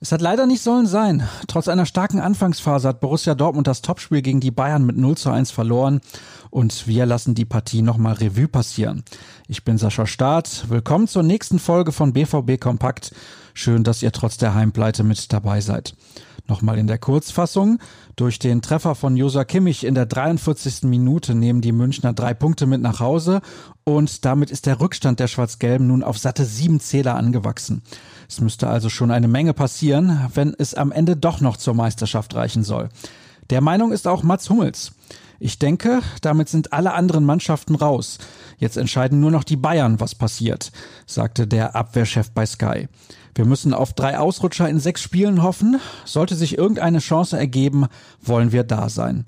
Es hat leider nicht sollen sein. Trotz einer starken Anfangsphase hat Borussia Dortmund das Topspiel gegen die Bayern mit 0 zu 1 verloren und wir lassen die Partie nochmal Revue passieren. Ich bin Sascha Staat. Willkommen zur nächsten Folge von BVB Kompakt. Schön, dass ihr trotz der Heimpleite mit dabei seid. Nochmal in der Kurzfassung. Durch den Treffer von Josa Kimmich in der 43. Minute nehmen die Münchner drei Punkte mit nach Hause und damit ist der Rückstand der Schwarz-Gelben nun auf satte sieben Zähler angewachsen. Es müsste also schon eine Menge passieren, wenn es am Ende doch noch zur Meisterschaft reichen soll. Der Meinung ist auch Mats Hummels. Ich denke, damit sind alle anderen Mannschaften raus. Jetzt entscheiden nur noch die Bayern, was passiert, sagte der Abwehrchef bei Sky. Wir müssen auf drei Ausrutscher in sechs Spielen hoffen. Sollte sich irgendeine Chance ergeben, wollen wir da sein.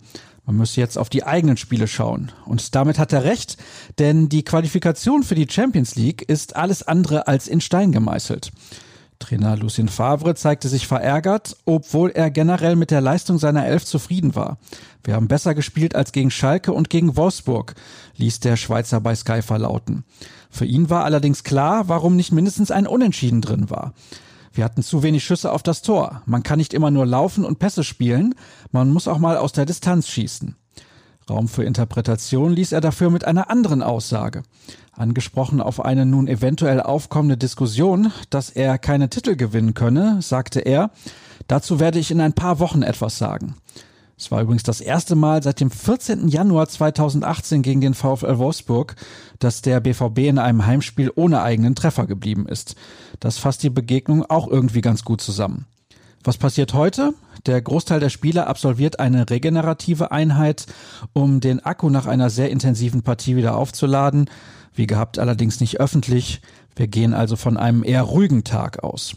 Man müsse jetzt auf die eigenen Spiele schauen. Und damit hat er recht, denn die Qualifikation für die Champions League ist alles andere als in Stein gemeißelt. Trainer Lucien Favre zeigte sich verärgert, obwohl er generell mit der Leistung seiner Elf zufrieden war. Wir haben besser gespielt als gegen Schalke und gegen Wolfsburg, ließ der Schweizer bei Sky verlauten. Für ihn war allerdings klar, warum nicht mindestens ein Unentschieden drin war. Wir hatten zu wenig Schüsse auf das Tor. Man kann nicht immer nur laufen und Pässe spielen, man muss auch mal aus der Distanz schießen. Raum für Interpretation ließ er dafür mit einer anderen Aussage. Angesprochen auf eine nun eventuell aufkommende Diskussion, dass er keine Titel gewinnen könne, sagte er, dazu werde ich in ein paar Wochen etwas sagen. Es war übrigens das erste Mal seit dem 14. Januar 2018 gegen den VfL Wolfsburg, dass der BVB in einem Heimspiel ohne eigenen Treffer geblieben ist. Das fasst die Begegnung auch irgendwie ganz gut zusammen. Was passiert heute? Der Großteil der Spieler absolviert eine regenerative Einheit, um den Akku nach einer sehr intensiven Partie wieder aufzuladen. Wie gehabt allerdings nicht öffentlich. Wir gehen also von einem eher ruhigen Tag aus.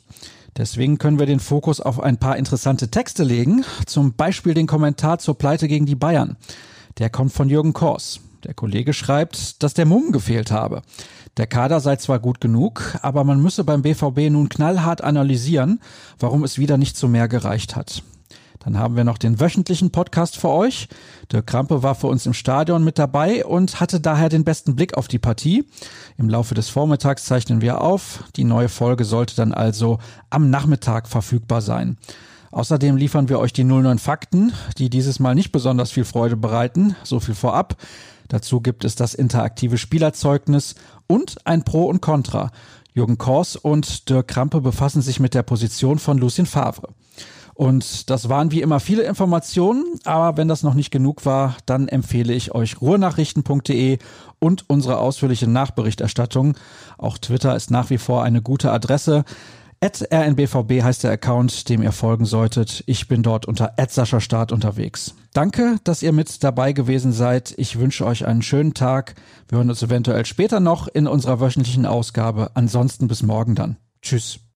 Deswegen können wir den Fokus auf ein paar interessante Texte legen. Zum Beispiel den Kommentar zur Pleite gegen die Bayern. Der kommt von Jürgen Kors. Der Kollege schreibt, dass der Mumm gefehlt habe. Der Kader sei zwar gut genug, aber man müsse beim BVB nun knallhart analysieren, warum es wieder nicht zu mehr gereicht hat. Dann haben wir noch den wöchentlichen Podcast für euch. Der Krampe war für uns im Stadion mit dabei und hatte daher den besten Blick auf die Partie. Im Laufe des Vormittags zeichnen wir auf. Die neue Folge sollte dann also am Nachmittag verfügbar sein. Außerdem liefern wir euch die 09 Fakten, die dieses Mal nicht besonders viel Freude bereiten. So viel vorab. Dazu gibt es das interaktive Spielerzeugnis und ein Pro und Contra. Jürgen Kors und Dirk Krampe befassen sich mit der Position von Lucien Favre. Und das waren wie immer viele Informationen, aber wenn das noch nicht genug war, dann empfehle ich euch ruhrnachrichten.de und unsere ausführliche Nachberichterstattung. Auch Twitter ist nach wie vor eine gute Adresse. At rnbvb heißt der Account, dem ihr folgen solltet. Ich bin dort unter Start unterwegs. Danke, dass ihr mit dabei gewesen seid. Ich wünsche euch einen schönen Tag. Wir hören uns eventuell später noch in unserer wöchentlichen Ausgabe. Ansonsten bis morgen dann. Tschüss.